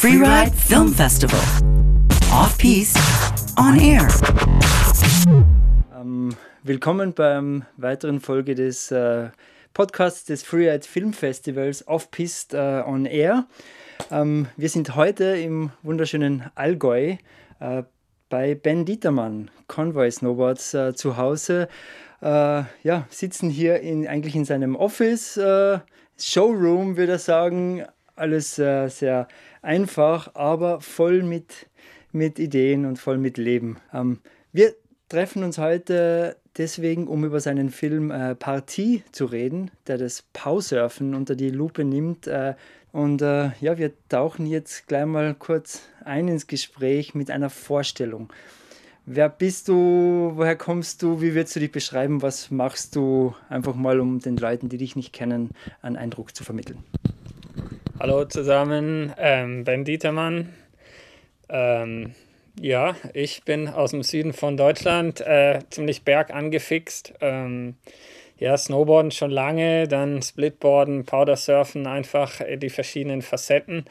Freeride Film Festival. Off-Piste, on air. Ähm, willkommen beim weiteren Folge des äh, Podcasts des Freeride Film Festivals Off-Piste äh, on Air. Ähm, wir sind heute im wunderschönen Allgäu äh, bei Ben Dietermann, Convoy Snowboards, zu Hause. Ja, sitzen hier in, eigentlich in seinem Office, Showroom, würde ich sagen. Alles sehr einfach, aber voll mit, mit Ideen und voll mit Leben. Ähm, wir treffen uns heute deswegen, um über seinen Film äh, Partie zu reden, der das Pausurfen unter die Lupe nimmt. Äh, und äh, ja, wir tauchen jetzt gleich mal kurz ein ins Gespräch mit einer Vorstellung. Wer bist du? Woher kommst du? Wie würdest du dich beschreiben? Was machst du? Einfach mal, um den Leuten, die dich nicht kennen, einen Eindruck zu vermitteln. Hallo zusammen, ähm, Ben Dietermann. Ähm, ja, ich bin aus dem Süden von Deutschland, äh, ziemlich bergangefixt. Ähm, ja, Snowboarden schon lange, dann Splitboarden, Powdersurfen, einfach die verschiedenen Facetten.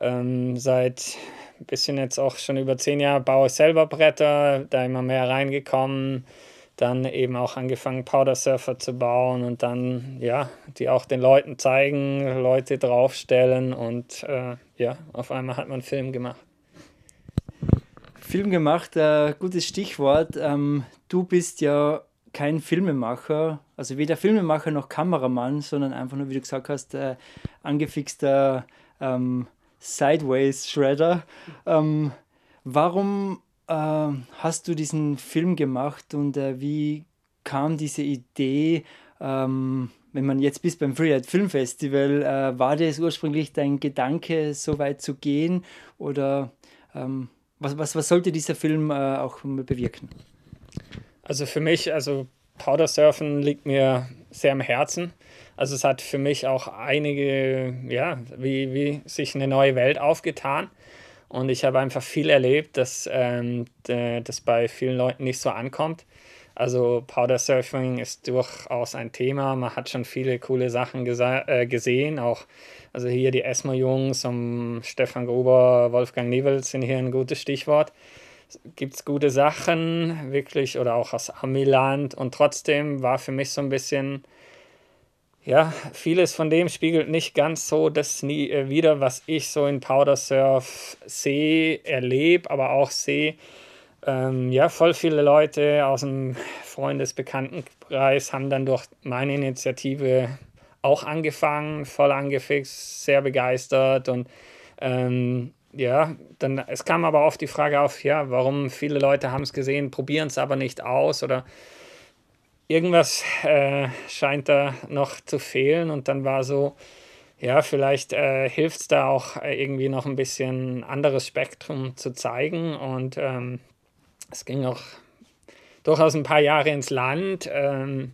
Ähm, seit ein bisschen jetzt auch schon über zehn Jahren baue ich selber Bretter, da immer mehr reingekommen dann eben auch angefangen, Powder-Surfer zu bauen und dann, ja, die auch den Leuten zeigen, Leute draufstellen und äh, ja, auf einmal hat man Film gemacht. Film gemacht, äh, gutes Stichwort. Ähm, du bist ja kein Filmemacher, also weder Filmemacher noch Kameramann, sondern einfach nur, wie du gesagt hast, äh, angefixter ähm, Sideways-Shredder. Ähm, warum hast du diesen Film gemacht und äh, wie kam diese Idee? Ähm, wenn man jetzt bis beim Freeride Film Festival, äh, war das ursprünglich dein Gedanke, so weit zu gehen? Oder ähm, was, was, was sollte dieser Film äh, auch bewirken? Also für mich, also Powdersurfen liegt mir sehr am Herzen. Also es hat für mich auch einige, ja, wie, wie sich eine neue Welt aufgetan. Und ich habe einfach viel erlebt, dass ähm, das bei vielen Leuten nicht so ankommt. Also Powder Surfing ist durchaus ein Thema. Man hat schon viele coole Sachen äh, gesehen. Auch also hier die Esmo-Jungs um Stefan Gruber, Wolfgang Nivels sind hier ein gutes Stichwort. Gibt es gute Sachen, wirklich, oder auch aus Amiland. Und trotzdem war für mich so ein bisschen ja, vieles von dem spiegelt nicht ganz so das nie äh, wieder, was ich so in Powder Surf sehe, erlebe, aber auch sehe. Ähm, ja, voll viele Leute aus dem Freundesbekanntenkreis haben dann durch meine Initiative auch angefangen, voll angefixt, sehr begeistert und ähm, ja, dann es kam aber oft die Frage auf, ja, warum viele Leute haben es gesehen, probieren es aber nicht aus oder irgendwas äh, scheint da noch zu fehlen und dann war so, ja, vielleicht äh, hilft es da auch äh, irgendwie noch ein bisschen anderes Spektrum zu zeigen und ähm, es ging auch durchaus ein paar Jahre ins Land. Ähm,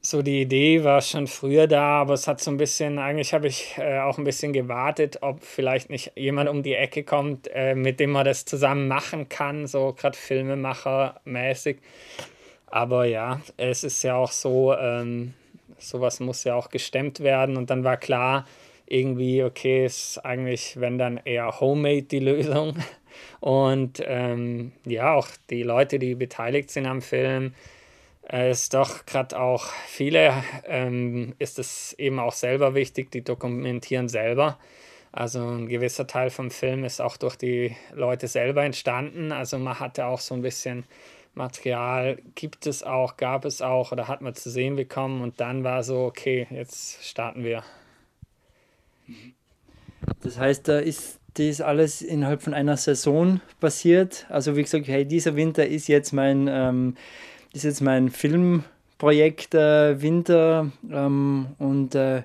so die Idee war schon früher da, aber es hat so ein bisschen, eigentlich habe ich äh, auch ein bisschen gewartet, ob vielleicht nicht jemand um die Ecke kommt, äh, mit dem man das zusammen machen kann, so gerade Filmemacher-mäßig. Aber ja, es ist ja auch so, ähm, sowas muss ja auch gestemmt werden. Und dann war klar, irgendwie, okay, ist eigentlich, wenn dann eher Homemade die Lösung. Und ähm, ja, auch die Leute, die beteiligt sind am Film, äh, ist doch gerade auch viele, ähm, ist es eben auch selber wichtig, die dokumentieren selber. Also ein gewisser Teil vom Film ist auch durch die Leute selber entstanden. Also man hatte auch so ein bisschen Material gibt es auch, gab es auch oder hat man zu sehen bekommen und dann war so, okay, jetzt starten wir. Das heißt, da ist das alles innerhalb von einer Saison passiert. Also wie gesagt, hey, dieser Winter ist jetzt mein, ähm, ist jetzt mein Filmprojekt äh, Winter ähm, und äh,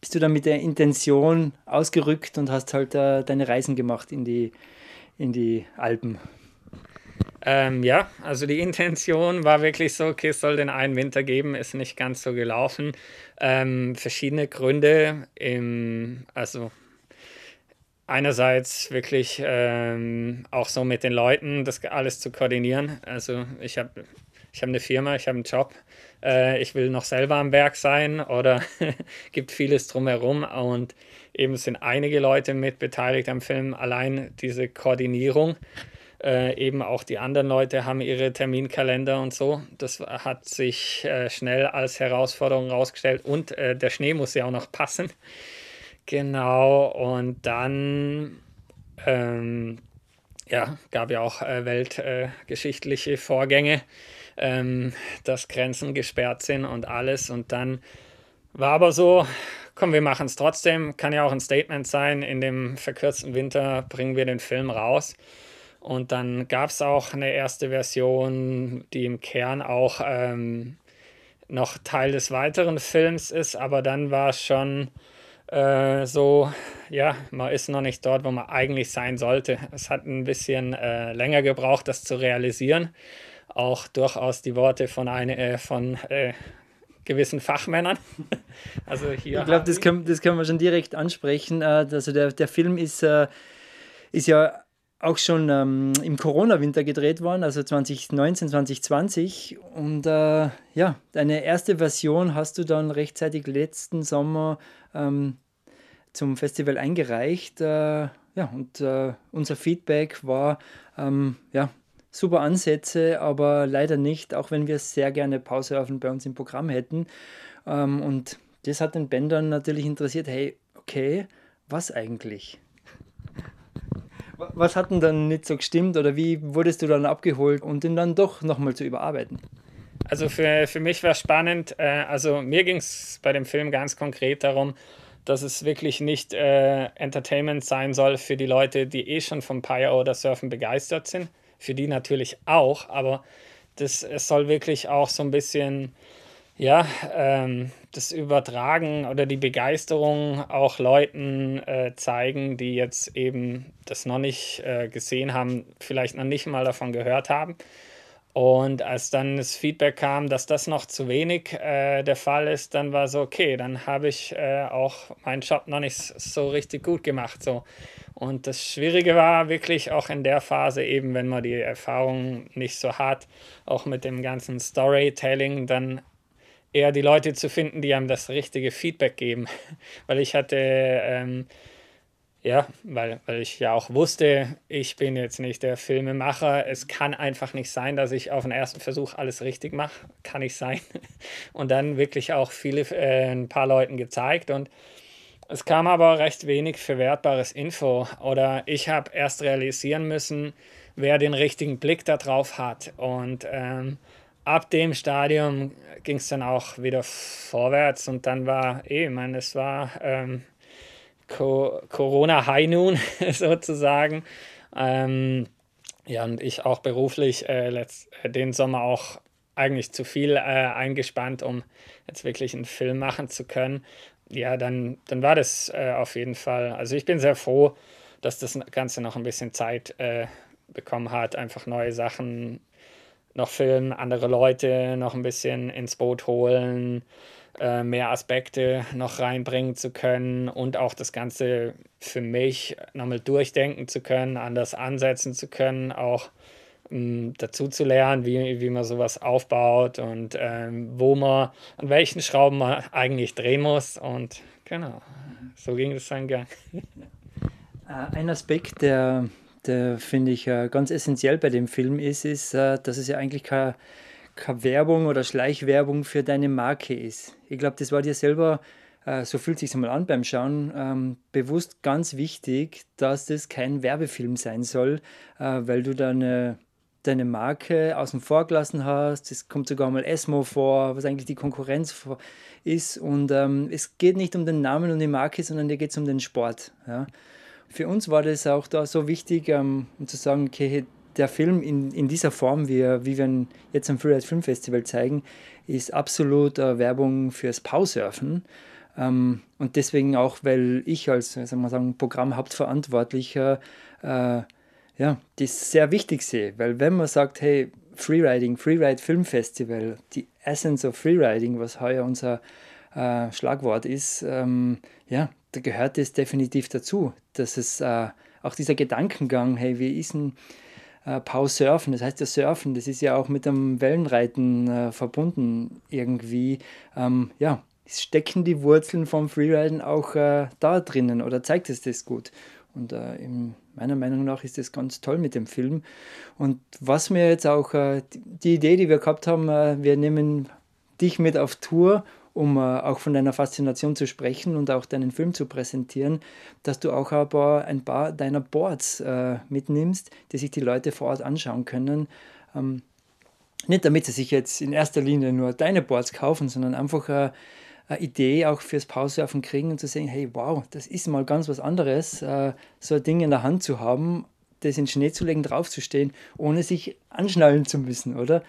bist du dann mit der Intention ausgerückt und hast halt äh, deine Reisen gemacht in die, in die Alpen. Ähm, ja, also die Intention war wirklich so, okay, es soll den einen Winter geben, ist nicht ganz so gelaufen. Ähm, verschiedene Gründe, im, also einerseits wirklich ähm, auch so mit den Leuten das alles zu koordinieren. Also ich habe ich hab eine Firma, ich habe einen Job, äh, ich will noch selber am Werk sein oder gibt vieles drumherum und eben sind einige Leute mit beteiligt am Film. Allein diese Koordinierung, äh, eben auch die anderen Leute haben ihre Terminkalender und so. Das hat sich äh, schnell als Herausforderung herausgestellt und äh, der Schnee muss ja auch noch passen. Genau, und dann ähm, ja, gab ja auch äh, weltgeschichtliche Vorgänge, ähm, dass Grenzen gesperrt sind und alles. Und dann war aber so, komm, wir machen es trotzdem. Kann ja auch ein Statement sein. In dem verkürzten Winter bringen wir den Film raus. Und dann gab es auch eine erste Version, die im Kern auch ähm, noch Teil des weiteren Films ist, aber dann war es schon äh, so, ja, man ist noch nicht dort, wo man eigentlich sein sollte. Es hat ein bisschen äh, länger gebraucht, das zu realisieren. Auch durchaus die Worte von, eine, äh, von äh, gewissen Fachmännern. also hier. Ich glaube, das können, das können wir schon direkt ansprechen. Äh, also der, der Film ist, äh, ist ja auch schon ähm, im Corona-Winter gedreht worden, also 2019, 2020. Und äh, ja, deine erste Version hast du dann rechtzeitig letzten Sommer ähm, zum Festival eingereicht. Äh, ja, und äh, unser Feedback war ähm, ja, super Ansätze, aber leider nicht, auch wenn wir sehr gerne Pausesurfen bei uns im Programm hätten. Ähm, und das hat den Ben dann natürlich interessiert, hey, okay, was eigentlich? Was hat denn dann nicht so gestimmt oder wie wurdest du dann abgeholt und den dann doch nochmal zu überarbeiten? Also für, für mich war es spannend. Äh, also mir ging es bei dem Film ganz konkret darum, dass es wirklich nicht äh, Entertainment sein soll für die Leute, die eh schon vom Pyre oder Surfen begeistert sind, für die natürlich auch, aber das, es soll wirklich auch so ein bisschen, ja, ähm, das Übertragen oder die Begeisterung auch Leuten äh, zeigen, die jetzt eben das noch nicht äh, gesehen haben, vielleicht noch nicht mal davon gehört haben. Und als dann das Feedback kam, dass das noch zu wenig äh, der Fall ist, dann war so, okay, dann habe ich äh, auch meinen Job noch nicht so richtig gut gemacht. So. Und das Schwierige war wirklich auch in der Phase, eben wenn man die Erfahrung nicht so hat, auch mit dem ganzen Storytelling, dann eher die Leute zu finden, die einem das richtige Feedback geben. weil ich hatte, ähm, ja, weil, weil ich ja auch wusste, ich bin jetzt nicht der Filmemacher. Es kann einfach nicht sein, dass ich auf den ersten Versuch alles richtig mache. Kann nicht sein. Und dann wirklich auch viele, äh, ein paar Leuten gezeigt und es kam aber recht wenig verwertbares Info oder ich habe erst realisieren müssen, wer den richtigen Blick darauf hat. Und ähm, ab dem Stadium ging es dann auch wieder vorwärts und dann war, eh, ich meine, es war ähm, Co Corona High Noon sozusagen. Ähm, ja, und ich auch beruflich äh, letzt, äh, den Sommer auch eigentlich zu viel äh, eingespannt, um jetzt wirklich einen Film machen zu können ja, dann, dann war das äh, auf jeden Fall. Also ich bin sehr froh, dass das Ganze noch ein bisschen Zeit äh, bekommen hat, einfach neue Sachen noch filmen, andere Leute noch ein bisschen ins Boot holen, äh, mehr Aspekte noch reinbringen zu können und auch das Ganze für mich nochmal durchdenken zu können, anders ansetzen zu können, auch dazu zu lernen, wie, wie man sowas aufbaut und ähm, wo man, an welchen Schrauben man eigentlich drehen muss. Und genau, so ging es dann Gang. Äh, ein Aspekt, der, der finde ich äh, ganz essentiell bei dem Film ist, ist, äh, dass es ja eigentlich keine, keine Werbung oder Schleichwerbung für deine Marke ist. Ich glaube, das war dir selber so fühlt sich mal an beim Schauen, ähm, bewusst ganz wichtig, dass das kein Werbefilm sein soll, äh, weil du da eine, deine Marke außen vor gelassen hast. Es kommt sogar mal Esmo vor, was eigentlich die Konkurrenz ist. Und ähm, es geht nicht um den Namen und die Marke, sondern dir geht es um den Sport. Ja. Für uns war das auch da so wichtig, ähm, um zu sagen, okay, der Film in, in dieser Form, wie, wie wir ihn jetzt am Freeride Film Festival zeigen, ist absolut äh, Werbung fürs Pausurfen. Ähm, und deswegen auch, weil ich als sagen wir sagen, Programmhauptverantwortlicher äh, ja, das sehr wichtig sehe, weil wenn man sagt, hey, Freeriding, Freeride Film Festival, die Essence of Freeriding, was heuer unser äh, Schlagwort ist, ähm, ja, da gehört es definitiv dazu, dass es äh, auch dieser Gedankengang, hey, wie ist denn äh, Pau-Surfen, das heißt ja Surfen, das ist ja auch mit dem Wellenreiten äh, verbunden irgendwie. Ähm, ja, stecken die Wurzeln vom Freeriden auch äh, da drinnen oder zeigt es das gut? Und äh, in meiner Meinung nach ist das ganz toll mit dem Film. Und was mir jetzt auch, äh, die Idee, die wir gehabt haben, äh, wir nehmen dich mit auf Tour, um äh, auch von deiner Faszination zu sprechen und auch deinen Film zu präsentieren, dass du auch ein paar, ein paar deiner Boards äh, mitnimmst, die sich die Leute vor Ort anschauen können. Ähm, nicht damit sie sich jetzt in erster Linie nur deine Boards kaufen, sondern einfach äh, Idee auch fürs Pausesurfen kriegen und zu sehen, hey, wow, das ist mal ganz was anderes, äh, so ein Ding in der Hand zu haben, das in Schnee zu legen, draufzustehen, ohne sich anschnallen zu müssen, oder?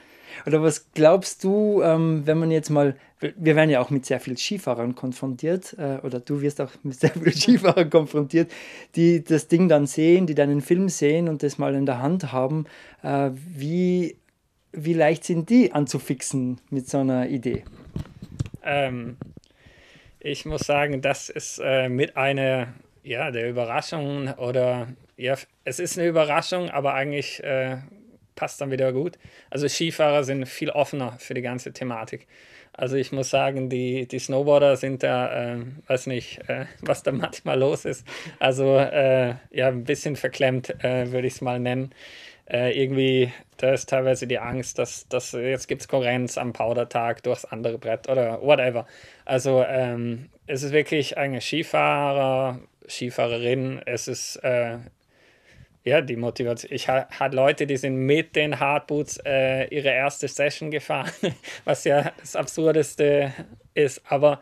Oder was glaubst du, ähm, wenn man jetzt mal, wir werden ja auch mit sehr vielen Skifahrern konfrontiert, äh, oder du wirst auch mit sehr vielen Skifahrern konfrontiert, die das Ding dann sehen, die deinen Film sehen und das mal in der Hand haben. Äh, wie, wie leicht sind die anzufixen mit so einer Idee? Ähm, ich muss sagen, das ist äh, mit einer ja, der Überraschungen oder ja, es ist eine Überraschung, aber eigentlich äh, passt dann wieder gut. Also Skifahrer sind viel offener für die ganze Thematik. Also ich muss sagen, die, die Snowboarder sind da, äh, weiß nicht, äh, was da manchmal los ist. Also äh, ja, ein bisschen verklemmt, äh, würde ich es mal nennen äh, irgendwie, da ist teilweise die Angst, dass, dass jetzt gibt es Konkurrenz am Powdertag durchs andere Brett oder whatever. Also ähm, es ist wirklich eine Skifahrer, Skifahrerin, es ist äh, ja, die Motivation. Ich ha hatte Leute, die sind mit den Hardboots äh, ihre erste Session gefahren, was ja das Absurdeste ist. Aber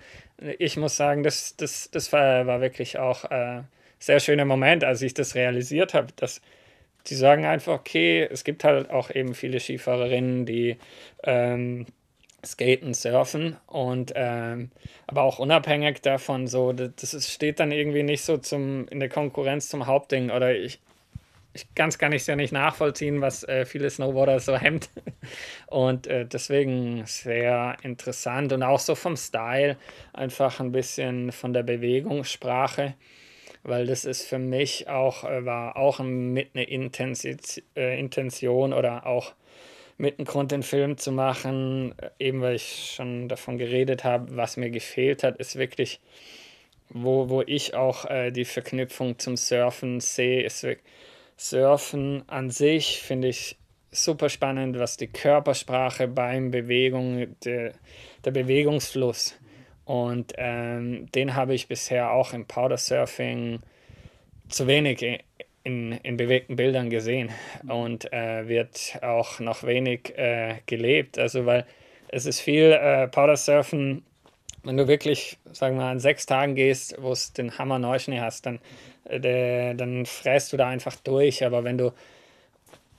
ich muss sagen, das, das, das war, war wirklich auch ein äh, sehr schöner Moment, als ich das realisiert habe, dass die sagen einfach, okay, es gibt halt auch eben viele Skifahrerinnen, die ähm, skaten, surfen und ähm, aber auch unabhängig davon so, das steht dann irgendwie nicht so zum, in der Konkurrenz zum Hauptding oder ich, ich kann es sehr nicht nachvollziehen, was äh, viele Snowboarder so hemmt. Und äh, deswegen sehr interessant und auch so vom Style, einfach ein bisschen von der Bewegungssprache weil das ist für mich auch, äh, war auch mit einer äh, Intention oder auch mit einem Grund, den Film zu machen, äh, eben weil ich schon davon geredet habe, was mir gefehlt hat, ist wirklich, wo, wo ich auch die Verknüpfung zum Surfen sehe, ist Surfen an sich finde ich super spannend, was die Körpersprache beim Bewegung, der, der Bewegungsfluss und ähm, den habe ich bisher auch im Powdersurfing zu wenig in, in bewegten Bildern gesehen und äh, wird auch noch wenig äh, gelebt. Also, weil es ist viel äh, Powdersurfen, wenn du wirklich, sagen wir mal, an sechs Tagen gehst, wo es den Hammer Neuschnee hast, dann, äh, dann fräst du da einfach durch. Aber wenn du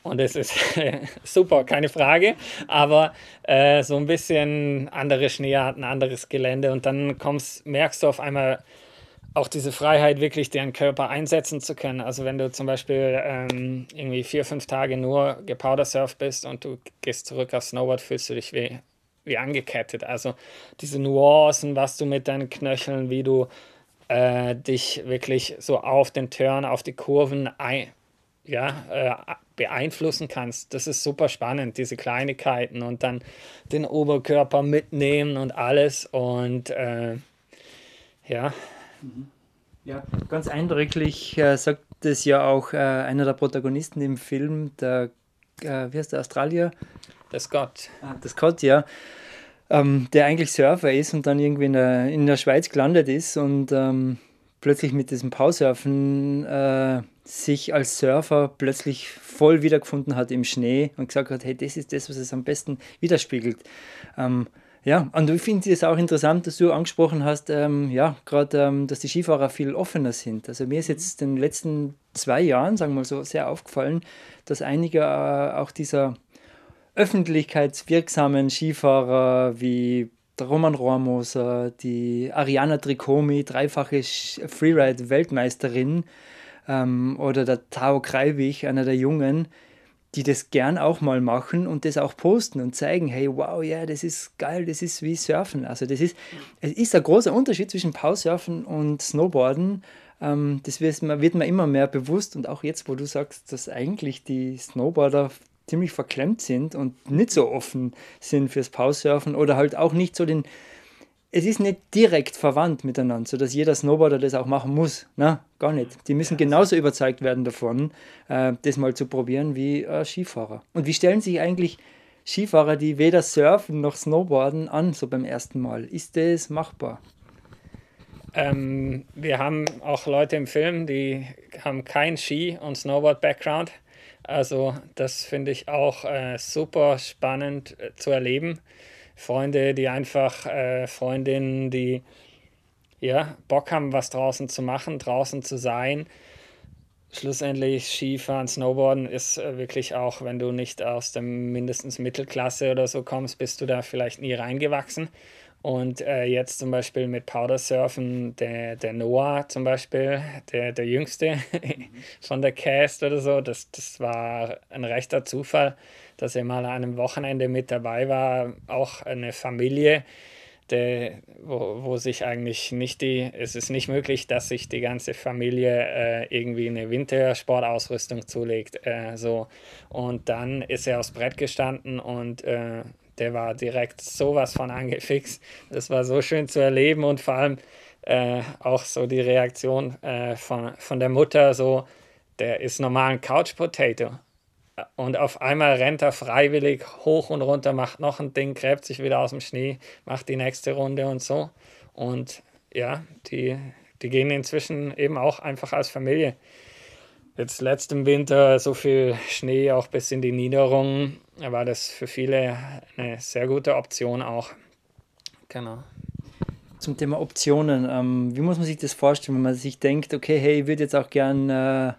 und es ist super, keine Frage. Aber äh, so ein bisschen andere Schneearten, anderes Gelände und dann kommst, merkst du auf einmal auch diese Freiheit, wirklich deren Körper einsetzen zu können. Also wenn du zum Beispiel ähm, irgendwie vier, fünf Tage nur gepowdersurft bist und du gehst zurück aufs Snowboard, fühlst du dich wie, wie angekettet. Also diese Nuancen, was du mit deinen Knöcheln, wie du äh, dich wirklich so auf den Turn, auf die Kurven ein, ja, äh, beeinflussen kannst. Das ist super spannend, diese Kleinigkeiten und dann den Oberkörper mitnehmen und alles. Und äh, ja. Ja, ganz eindrücklich äh, sagt es ja auch äh, einer der Protagonisten im Film, der, äh, wie heißt der, Australier? Der Scott. Ah, der Scott, ja. Ähm, der eigentlich Surfer ist und dann irgendwie in der, in der Schweiz gelandet ist und ähm, plötzlich mit diesem Pausurfen äh, sich als Surfer plötzlich voll wiedergefunden hat im Schnee und gesagt hat, hey, das ist das, was es am besten widerspiegelt. Ähm, ja, und ich finde es auch interessant, dass du angesprochen hast, ähm, ja, gerade, ähm, dass die Skifahrer viel offener sind. Also mir ist jetzt in den letzten zwei Jahren, sagen wir mal so, sehr aufgefallen, dass einige äh, auch dieser öffentlichkeitswirksamen Skifahrer wie der Roman Rohrmoser, die Ariana Tricomi, dreifache Freeride-Weltmeisterin, ähm, oder der Tao Kreiwig, einer der Jungen, die das gern auch mal machen und das auch posten und zeigen, hey, wow, ja, das ist geil, das ist wie Surfen. Also das ist, es ist ein großer Unterschied zwischen Pausurfen und Snowboarden. Ähm, das wird wird mir immer mehr bewusst und auch jetzt, wo du sagst, dass eigentlich die Snowboarder ziemlich verklemmt sind und nicht so offen sind fürs Pausurfen oder halt auch nicht so den. Es ist nicht direkt verwandt miteinander, sodass jeder Snowboarder das auch machen muss. Na, gar nicht. Die müssen genauso überzeugt werden davon, äh, das mal zu probieren wie äh, Skifahrer. Und wie stellen sich eigentlich Skifahrer, die weder surfen noch snowboarden, an, so beim ersten Mal? Ist das machbar? Ähm, wir haben auch Leute im Film, die haben kein Ski- und Snowboard-Background. Also das finde ich auch äh, super spannend äh, zu erleben. Freunde, die einfach, äh, Freundinnen, die ja, Bock haben, was draußen zu machen, draußen zu sein. Schlussendlich Skifahren, Snowboarden ist äh, wirklich auch, wenn du nicht aus dem mindestens Mittelklasse oder so kommst, bist du da vielleicht nie reingewachsen. Und äh, jetzt zum Beispiel mit Powdersurfen, der, der Noah zum Beispiel, der, der Jüngste von der Cast oder so, das, das war ein rechter Zufall, dass er mal an einem Wochenende mit dabei war. Auch eine Familie, der, wo, wo sich eigentlich nicht die, es ist nicht möglich, dass sich die ganze Familie äh, irgendwie eine Wintersportausrüstung zulegt. Äh, so. Und dann ist er aufs Brett gestanden und äh, der war direkt sowas von angefixt. Das war so schön zu erleben und vor allem äh, auch so die Reaktion äh, von, von der Mutter, so, der ist normal ein Couch Potato. Und auf einmal rennt er freiwillig hoch und runter, macht noch ein Ding, gräbt sich wieder aus dem Schnee, macht die nächste Runde und so. Und ja, die, die gehen inzwischen eben auch einfach als Familie. Jetzt letzten Winter so viel Schnee, auch bis in die Niederungen war das für viele eine sehr gute Option auch. Genau. Zum Thema Optionen, ähm, wie muss man sich das vorstellen, wenn man sich denkt, okay, hey, ich würde jetzt auch gern äh,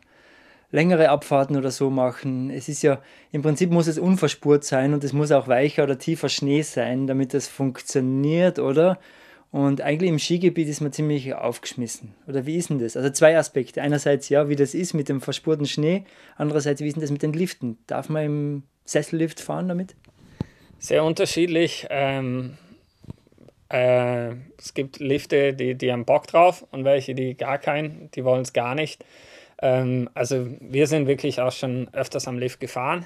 längere Abfahrten oder so machen. Es ist ja, im Prinzip muss es unverspurt sein und es muss auch weicher oder tiefer Schnee sein, damit das funktioniert, oder? Und eigentlich im Skigebiet ist man ziemlich aufgeschmissen. Oder wie ist denn das? Also zwei Aspekte. Einerseits ja, wie das ist mit dem verspurten Schnee. Andererseits, wie ist denn das mit den Liften? Darf man im Sessellift fahren damit? Sehr unterschiedlich. Ähm, äh, es gibt Lifte, die, die haben Bock drauf und welche, die gar keinen, die wollen es gar nicht. Ähm, also wir sind wirklich auch schon öfters am Lift gefahren.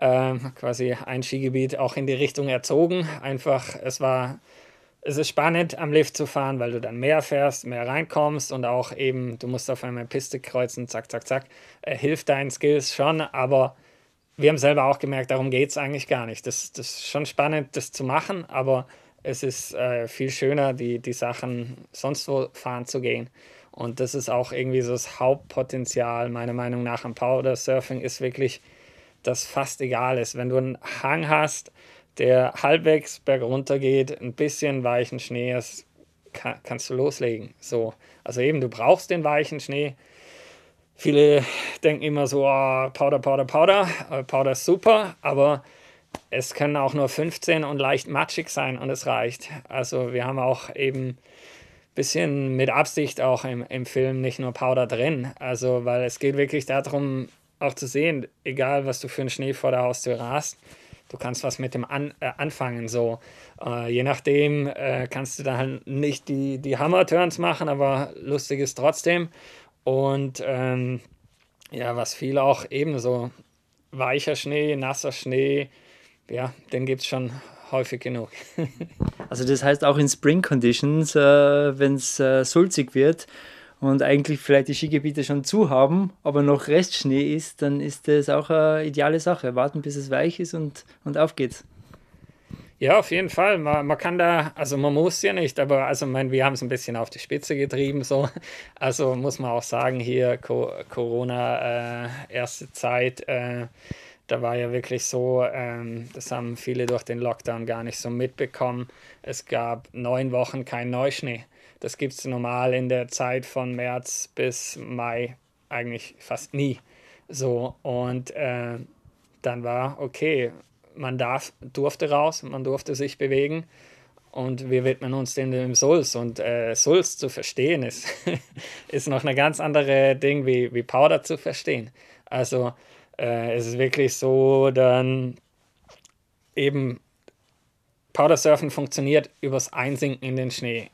Ähm, quasi ein Skigebiet auch in die Richtung erzogen. Einfach, es war, es ist spannend am Lift zu fahren, weil du dann mehr fährst, mehr reinkommst und auch eben, du musst auf einmal Piste kreuzen, zack, zack, zack. Äh, hilft deinen Skills schon, aber wir haben selber auch gemerkt, darum geht es eigentlich gar nicht. Das, das ist schon spannend, das zu machen, aber es ist äh, viel schöner, die, die Sachen sonst wo fahren zu gehen. Und das ist auch irgendwie so das Hauptpotenzial, meiner Meinung nach, am Powder Surfing, ist wirklich, dass fast egal ist. Wenn du einen Hang hast, der halbwegs bergunter geht, ein bisschen weichen Schnee ist, kann, kannst du loslegen. So. Also eben, du brauchst den weichen Schnee, Viele denken immer so, oh, Powder, Powder, Powder. Äh, Powder ist super, aber es können auch nur 15 und leicht matschig sein und es reicht. Also wir haben auch eben ein bisschen mit Absicht auch im, im Film nicht nur Powder drin. Also weil es geht wirklich darum, auch zu sehen, egal was du für einen Schnee vor der Haustür hast, du kannst was mit dem an, äh, anfangen. So. Äh, je nachdem äh, kannst du dann halt nicht die, die Hammer-Turns machen, aber lustig ist trotzdem. Und ähm, ja, was viel auch ebenso weicher Schnee, nasser Schnee, ja, den gibt es schon häufig genug. also das heißt auch in Spring Conditions, äh, wenn es äh, sulzig wird und eigentlich vielleicht die Skigebiete schon zu haben, aber noch Restschnee ist, dann ist das auch eine ideale Sache. Warten, bis es weich ist und, und auf geht's. Ja, auf jeden Fall. Man, man kann da, also man muss ja nicht, aber also mein, wir haben es ein bisschen auf die Spitze getrieben. So. Also muss man auch sagen, hier Co Corona, äh, erste Zeit, äh, da war ja wirklich so, ähm, das haben viele durch den Lockdown gar nicht so mitbekommen. Es gab neun Wochen kein Neuschnee. Das gibt es normal in der Zeit von März bis Mai eigentlich fast nie. So, und äh, dann war, okay, man darf, durfte raus, man durfte sich bewegen und wir widmen uns dem, dem Sulz. Und äh, Sulz zu verstehen ist, ist noch eine ganz andere Ding wie, wie Powder zu verstehen. Also äh, es ist wirklich so, dann eben Powder Surfen funktioniert übers Einsinken in den Schnee.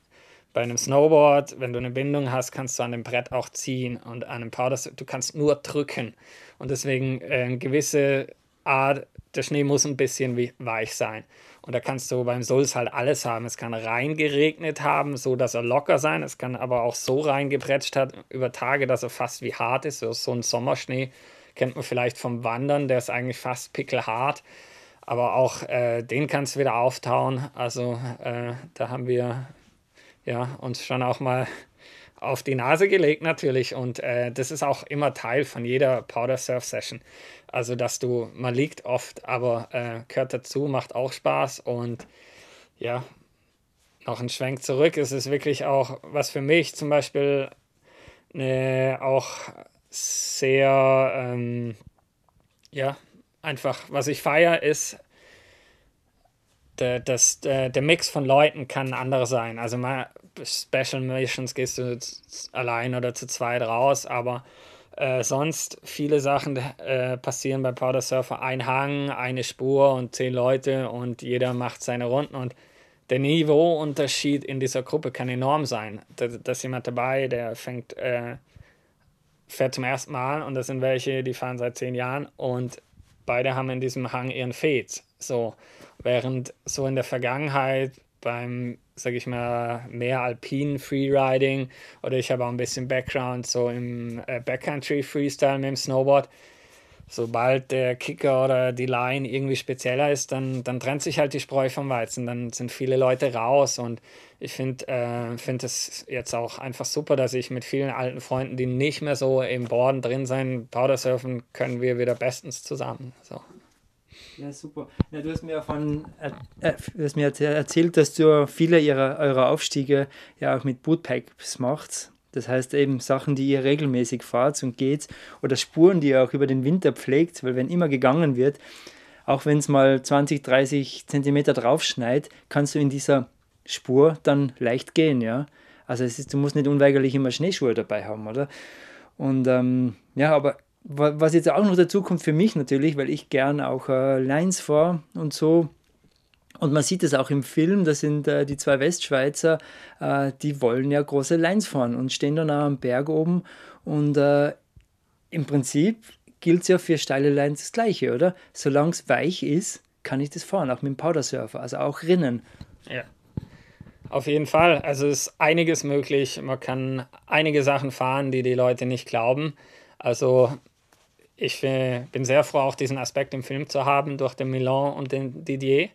bei einem Snowboard, wenn du eine Bindung hast, kannst du an dem Brett auch ziehen und an einem Powder, du kannst nur drücken. Und deswegen äh, gewisse Art, der Schnee muss ein bisschen weich sein. Und da kannst du beim Sulz halt alles haben. Es kann reingeregnet haben, so dass er locker sein. Es kann aber auch so reingebretscht hat über Tage, dass er fast wie hart ist. So ein Sommerschnee kennt man vielleicht vom Wandern, der ist eigentlich fast pickelhart. Aber auch äh, den kannst du wieder auftauen. Also äh, da haben wir ja, uns schon auch mal auf die Nase gelegt natürlich. Und äh, das ist auch immer Teil von jeder Powder Surf Session. Also, dass du, man liegt oft, aber äh, gehört dazu, macht auch Spaß. Und ja, noch ein Schwenk zurück. Es ist wirklich auch, was für mich zum Beispiel eine, auch sehr, ähm, ja, einfach, was ich feiere, ist, der, das, der, der Mix von Leuten kann ein anderer sein. Also mal Special Missions gehst du allein oder zu zweit raus, aber äh, sonst viele Sachen äh, passieren bei Powder Surfer. Ein Hang, eine Spur und zehn Leute und jeder macht seine Runden und der Niveauunterschied in dieser Gruppe kann enorm sein. Da, da ist jemand dabei, der fängt, äh, fährt zum ersten Mal und das sind welche, die fahren seit zehn Jahren und beide haben in diesem Hang ihren Fades. So, während so in der Vergangenheit beim, sag ich mal, mehr alpinen Freeriding oder ich habe auch ein bisschen Background so im äh, Backcountry Freestyle mit dem Snowboard. Sobald der Kicker oder die Line irgendwie spezieller ist, dann, dann trennt sich halt die Spreu vom Weizen. Dann sind viele Leute raus und ich finde äh, find es jetzt auch einfach super, dass ich mit vielen alten Freunden, die nicht mehr so im Borden drin sind, Powdersurfen, können wir wieder bestens zusammen. So. Ja, super. Ja, du hast mir von äh, äh, hast mir erzählt, dass du viele ihrer, eurer Aufstiege ja auch mit Bootpacks macht. Das heißt eben Sachen, die ihr regelmäßig fahrt und geht oder Spuren, die ihr auch über den Winter pflegt, weil wenn immer gegangen wird, auch wenn es mal 20, 30 Zentimeter drauf schneit, kannst du in dieser Spur dann leicht gehen, ja. Also es ist, du musst nicht unweigerlich immer Schneeschuhe dabei haben, oder? Und ähm, ja, aber was jetzt auch noch dazu kommt für mich natürlich, weil ich gern auch äh, Lines fahre und so. Und man sieht es auch im Film, da sind äh, die zwei Westschweizer, äh, die wollen ja große Lines fahren und stehen dann auch am Berg oben. Und äh, im Prinzip gilt es ja für steile Lines das Gleiche, oder? Solange es weich ist, kann ich das fahren, auch mit dem Powdersurfer, also auch Rinnen. Ja. Auf jeden Fall. Also ist einiges möglich. Man kann einige Sachen fahren, die die Leute nicht glauben. Also ich bin sehr froh, auch diesen Aspekt im Film zu haben durch den Milan und den Didier.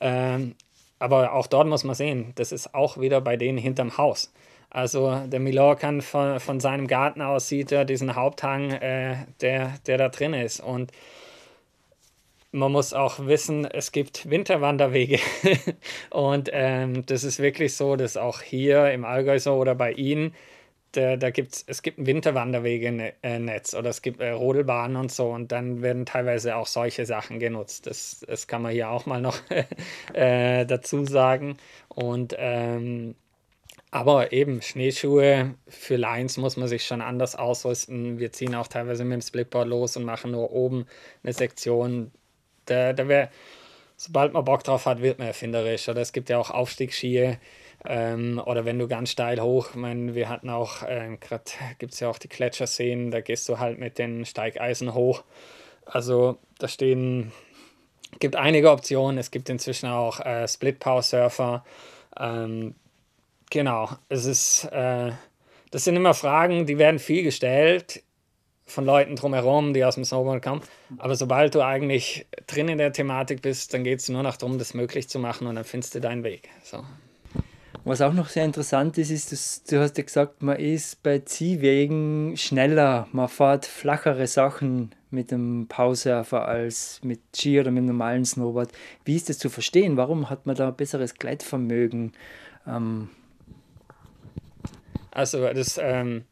Ähm, aber auch dort muss man sehen, das ist auch wieder bei denen hinterm Haus. Also der Milan kann von, von seinem Garten aus sieht er diesen Haupthang, äh, der, der da drin ist. Und man muss auch wissen, es gibt Winterwanderwege. und ähm, das ist wirklich so, dass auch hier im Allgäu so oder bei Ihnen da, da gibt's, es gibt ein Winterwanderwege-Netz oder es gibt äh, Rodelbahnen und so und dann werden teilweise auch solche Sachen genutzt. Das, das kann man hier auch mal noch äh, dazu sagen. Und ähm, aber eben Schneeschuhe für Lines muss man sich schon anders ausrüsten. Wir ziehen auch teilweise mit dem Splitboard los und machen nur oben eine Sektion. Da, da wär, sobald man Bock drauf hat, wird man erfinderisch. Oder es gibt ja auch Aufstiegsskier ähm, oder wenn du ganz steil hoch, ich meine, wir hatten auch, äh, gerade gibt es ja auch die Gletscherszenen, da gehst du halt mit den Steigeisen hoch. Also da stehen, gibt einige Optionen. Es gibt inzwischen auch äh, Split Power Surfer. Ähm, genau, es ist, äh, das sind immer Fragen, die werden viel gestellt von Leuten drumherum, die aus dem Snowboard kommen. Aber sobald du eigentlich drin in der Thematik bist, dann geht es nur noch darum, das möglich zu machen und dann findest du deinen Weg. So. Was auch noch sehr interessant ist, ist, dass du hast ja gesagt, man ist bei Ziehwegen schneller, man fährt flachere Sachen mit dem Pausurfer als mit Ski oder mit dem normalen Snowboard. Wie ist das zu verstehen? Warum hat man da ein besseres Gleitvermögen? Ähm also das ähm,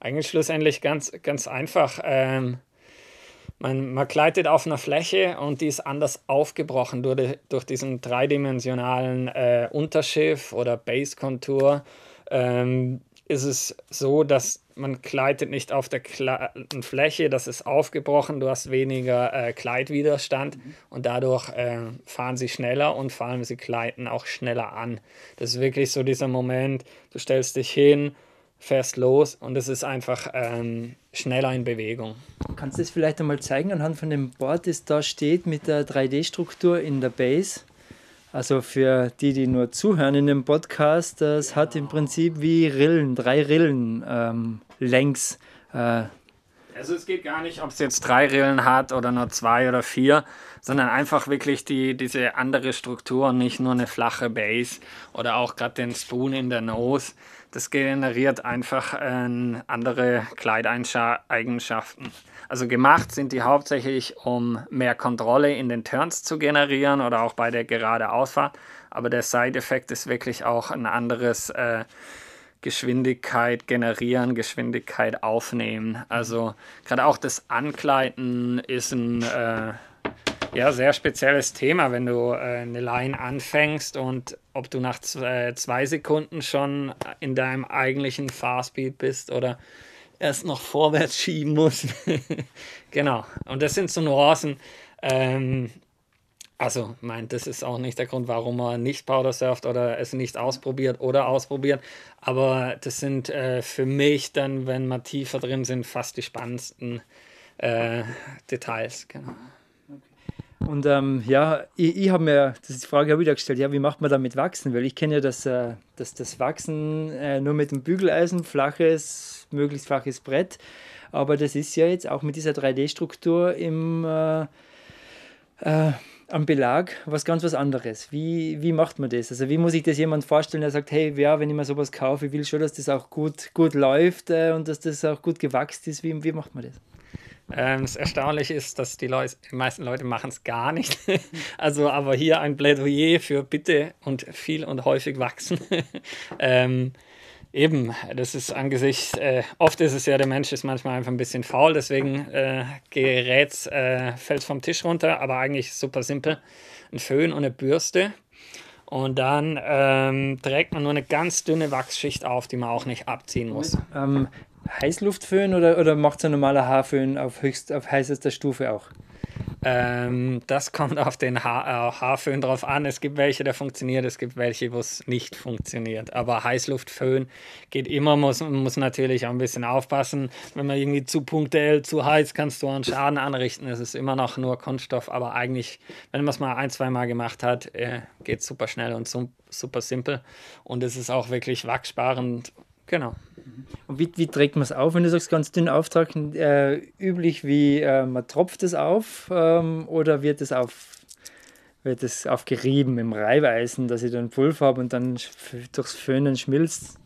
eigentlich schlussendlich ganz, ganz einfach. Ähm, man, man gleitet auf einer Fläche und die ist anders aufgebrochen durch, durch diesen dreidimensionalen äh, Unterschiff oder Base-Kontur. Ähm, ist es so, dass man kleidet nicht auf der glatten Fläche, das ist aufgebrochen, du hast weniger äh, Kleidwiderstand mhm. und dadurch äh, fahren sie schneller und vor allem sie gleiten auch schneller an. Das ist wirklich so dieser Moment, du stellst dich hin, fährst los und es ist einfach ähm, schneller in Bewegung. Kannst du das vielleicht einmal zeigen anhand von dem Board, das da steht mit der 3D-Struktur in der Base? Also für die, die nur zuhören in dem Podcast, das hat im Prinzip wie Rillen, drei Rillen ähm, längs. Äh. Also es geht gar nicht, ob es jetzt drei Rillen hat oder nur zwei oder vier, sondern einfach wirklich die, diese andere Struktur, nicht nur eine flache Base oder auch gerade den Spoon in der Nose. Das generiert einfach äh, andere Kleideigenschaften. Also gemacht sind die hauptsächlich, um mehr Kontrolle in den Turns zu generieren oder auch bei der gerade Ausfahrt. Aber der Side-Effekt ist wirklich auch ein anderes äh, Geschwindigkeit generieren, Geschwindigkeit aufnehmen. Also gerade auch das Ankleiden ist ein äh, ja, sehr spezielles Thema, wenn du äh, eine Line anfängst und ob du nach zwei, zwei Sekunden schon in deinem eigentlichen Fahrspeed bist oder erst noch vorwärts schieben muss. genau. Und das sind so Nuancen. Ähm, also, mein, das ist auch nicht der Grund, warum man nicht Powder surft oder es nicht ausprobiert oder ausprobiert. Aber das sind äh, für mich dann, wenn wir tiefer drin sind, fast die spannendsten äh, Details. Genau. Und ähm, ja, ich, ich habe mir das die Frage wieder gestellt, ja, wie macht man damit wachsen? Weil ich kenne ja das, äh, das, das Wachsen äh, nur mit dem Bügeleisen, flaches, möglichst flaches Brett. Aber das ist ja jetzt auch mit dieser 3D-Struktur im äh, äh, am Belag was ganz was anderes. Wie, wie macht man das? Also wie muss ich das jemand vorstellen, der sagt, hey, ja, wenn ich mir sowas kaufe, ich will schon, dass das auch gut, gut läuft äh, und dass das auch gut gewachsen ist. Wie, wie macht man das? Ähm, das Erstaunliche ist, dass die, Leute, die meisten Leute machen es gar nicht. also, aber hier ein Plädoyer für bitte und viel und häufig wachsen. ähm, eben, das ist angesichts, äh, oft ist es ja, der Mensch ist manchmal einfach ein bisschen faul, deswegen äh, gerät, äh, fällt vom Tisch runter, aber eigentlich super simpel. Ein Föhn und eine Bürste. Und dann ähm, trägt man nur eine ganz dünne Wachsschicht auf, die man auch nicht abziehen muss. Ähm, Heißluftföhn oder, oder macht es ein normaler Haarföhn auf, höchst, auf heißester Stufe auch? Ähm, das kommt auf den ha äh, Haarföhn drauf an. Es gibt welche, der funktioniert, es gibt welche, wo es nicht funktioniert. Aber Heißluftföhn geht immer, muss, muss natürlich auch ein bisschen aufpassen. Wenn man irgendwie zu punktuell, zu heiß, kannst du einen Schaden anrichten. Es ist immer noch nur Kunststoff, aber eigentlich, wenn man es mal ein, zwei Mal gemacht hat, äh, geht es super schnell und super simpel. Und es ist auch wirklich wachssparend. Genau. Und wie, wie trägt man es auf, wenn du sagst, ganz dünn auftragen? Äh, üblich wie äh, man tropft es auf ähm, oder wird es auf wird es aufgerieben im Reibeisen, dass ich dann Pulver habe und dann durchs Föhnen schmilzt?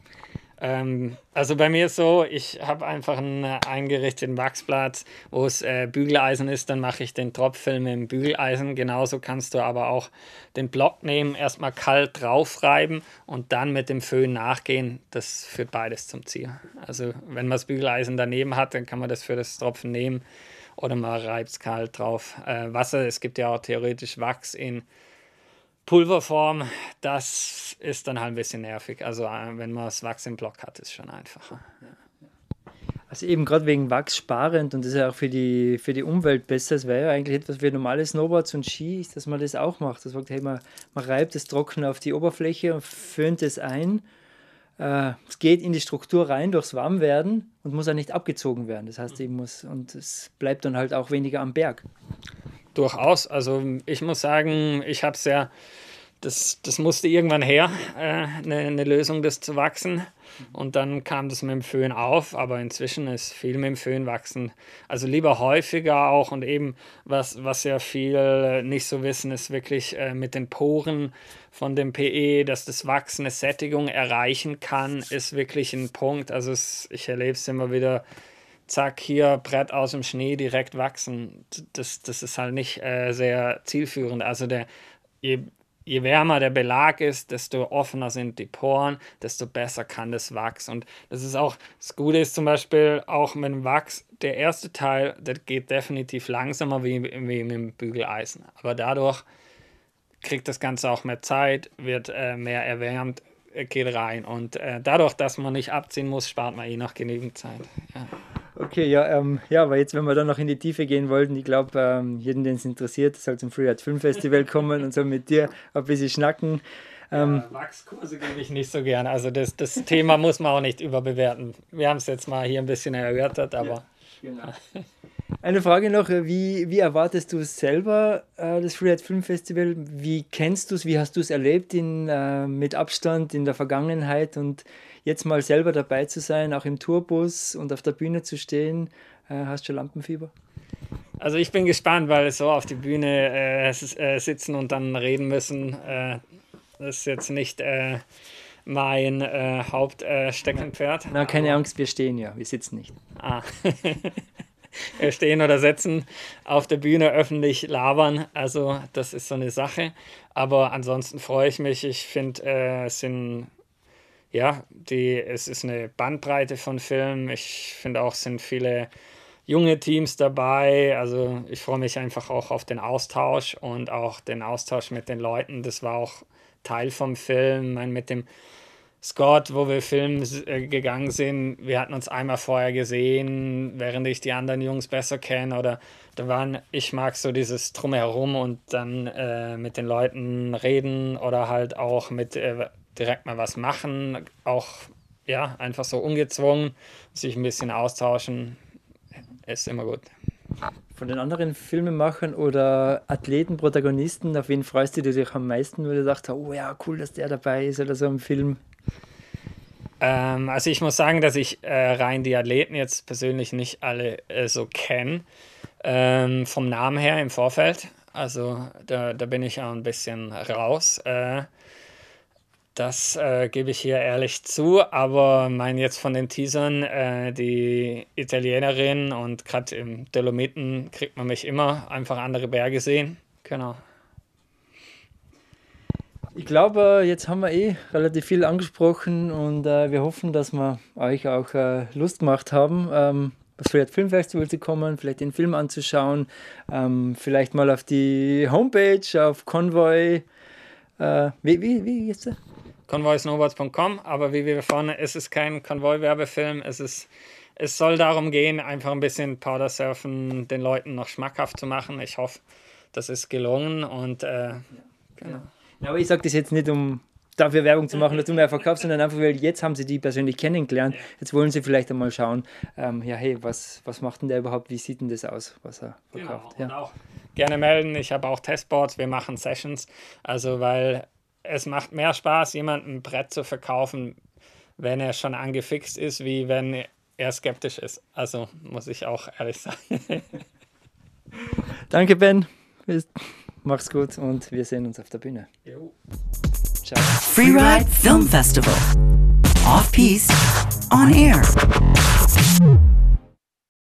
Ähm, also bei mir ist so, ich habe einfach einen äh, eingerichteten Wachsplatz, wo es äh, Bügeleisen ist, dann mache ich den Tropffilm mit dem Bügeleisen. Genauso kannst du aber auch den Block nehmen, erstmal kalt draufreiben und dann mit dem Föhn nachgehen. Das führt beides zum Ziel. Also wenn man das Bügeleisen daneben hat, dann kann man das für das Tropfen nehmen oder man reibt es kalt drauf. Äh, Wasser, es gibt ja auch theoretisch Wachs in Pulverform, das ist dann halt ein bisschen nervig. Also äh, wenn man das Wachs im Block hat, ist schon einfacher. Also eben gerade wegen Wachs sparend und das ist ja auch für die, für die Umwelt besser. Es wäre ja eigentlich etwas für normale Snowboards und Ski, dass man das auch macht. Das sagt, hey, man, man reibt es trocken auf die Oberfläche und föhnt es ein. Äh, es geht in die Struktur rein durchs Warmwerden und muss auch nicht abgezogen werden. Das heißt, ich muss, und es bleibt dann halt auch weniger am Berg. Durchaus. Also ich muss sagen, ich habe es ja, das, das musste irgendwann her, äh, eine, eine Lösung, das zu wachsen. Und dann kam das mit dem Föhn auf, aber inzwischen ist viel mit dem Föhn wachsen. Also lieber häufiger auch und eben, was, was ja viel nicht so wissen, ist wirklich äh, mit den Poren von dem PE, dass das Wachsen eine Sättigung erreichen kann, ist wirklich ein Punkt. Also es, ich erlebe es immer wieder zack, hier Brett aus dem Schnee direkt wachsen. Das, das ist halt nicht äh, sehr zielführend. Also der, je, je wärmer der Belag ist, desto offener sind die Poren, desto besser kann das Wachs. Und das ist auch, das Gute ist zum Beispiel auch mit dem Wachs, der erste Teil, der geht definitiv langsamer wie, wie mit dem Bügeleisen. Aber dadurch kriegt das Ganze auch mehr Zeit, wird äh, mehr erwärmt, geht rein. Und äh, dadurch, dass man nicht abziehen muss, spart man eh noch genügend Zeit. Ja. Okay, ja, ähm, ja, aber jetzt, wenn wir dann noch in die Tiefe gehen wollten, ich glaube, ähm, jeden, den es interessiert, soll zum Freeride Film Festival kommen und so mit dir ein bisschen schnacken. Ähm, ja, Wachskurse gebe ich nicht so gerne. Also das, das Thema muss man auch nicht überbewerten. Wir haben es jetzt mal hier ein bisschen erörtert, aber. Ja, genau. Eine Frage noch, wie, wie erwartest du selber äh, das Freeride Film Festival? Wie kennst du es? Wie hast du es erlebt in, äh, mit Abstand in der Vergangenheit und jetzt mal selber dabei zu sein, auch im Tourbus und auf der Bühne zu stehen? Äh, hast du Lampenfieber? Also ich bin gespannt, weil so auf die Bühne äh, äh, sitzen und dann reden müssen, äh, das ist jetzt nicht mein äh, Hauptsteckenpferd. Na, keine Angst, wir stehen ja, wir sitzen nicht. Ah. stehen oder sitzen auf der Bühne öffentlich labern. Also das ist so eine Sache. Aber ansonsten freue ich mich. Ich finde, äh, es sind ja, die, es ist eine Bandbreite von Filmen. Ich finde auch, es sind viele junge Teams dabei. Also ich freue mich einfach auch auf den Austausch und auch den Austausch mit den Leuten. Das war auch Teil vom Film. Ich meine, mit dem Scott, wo wir filmen äh, gegangen sind, wir hatten uns einmal vorher gesehen, während ich die anderen Jungs besser kenne oder da waren, ich mag so dieses Drumherum und dann äh, mit den Leuten reden oder halt auch mit äh, direkt mal was machen, auch ja, einfach so ungezwungen, sich ein bisschen austauschen, ist immer gut. Von den anderen Filmemachern oder Athleten, Protagonisten, auf wen freust du dich am meisten, weil du dachtest, oh ja, cool, dass der dabei ist oder so im Film? Ähm, also ich muss sagen, dass ich äh, rein die Athleten jetzt persönlich nicht alle äh, so kenne. Ähm, vom Namen her im Vorfeld. Also da, da bin ich auch ein bisschen raus. Äh, das äh, gebe ich hier ehrlich zu, aber mein jetzt von den Teasern, äh, die Italienerin und gerade im Dolomiten kriegt man mich immer einfach andere Berge sehen. Genau. Ich glaube, jetzt haben wir eh relativ viel angesprochen und äh, wir hoffen, dass wir euch auch äh, Lust gemacht haben, ähm, aufs Freeride Filmfestival zu kommen, vielleicht den Film anzuschauen, ähm, vielleicht mal auf die Homepage, auf Convoy. Äh, wie, wie, wie ist? Convoysnowboards.com, aber wie wir vorne, es ist kein Konvoi-Werbefilm, es ist es soll darum gehen, einfach ein bisschen Powdersurfen den Leuten noch schmackhaft zu machen. Ich hoffe, das ist gelungen und äh, genau. Ja, aber ich sage das jetzt nicht, um dafür Werbung zu machen, dass du mehr verkaufst, sondern einfach, weil jetzt haben sie die persönlich kennengelernt. Jetzt wollen sie vielleicht einmal schauen, ähm, ja, hey, was, was macht denn der überhaupt? Wie sieht denn das aus, was er genau, verkauft? Genau. Ja. Gerne melden. Ich habe auch Testboards, wir machen Sessions. Also, weil es macht mehr Spaß, jemandem ein Brett zu verkaufen, wenn er schon angefixt ist, wie wenn er skeptisch ist. Also, muss ich auch ehrlich sagen. Danke, Ben. Mach's gut und wir sehen uns auf der Bühne. Jo. Ciao. Freeride Film Festival. Off-Piste, on air.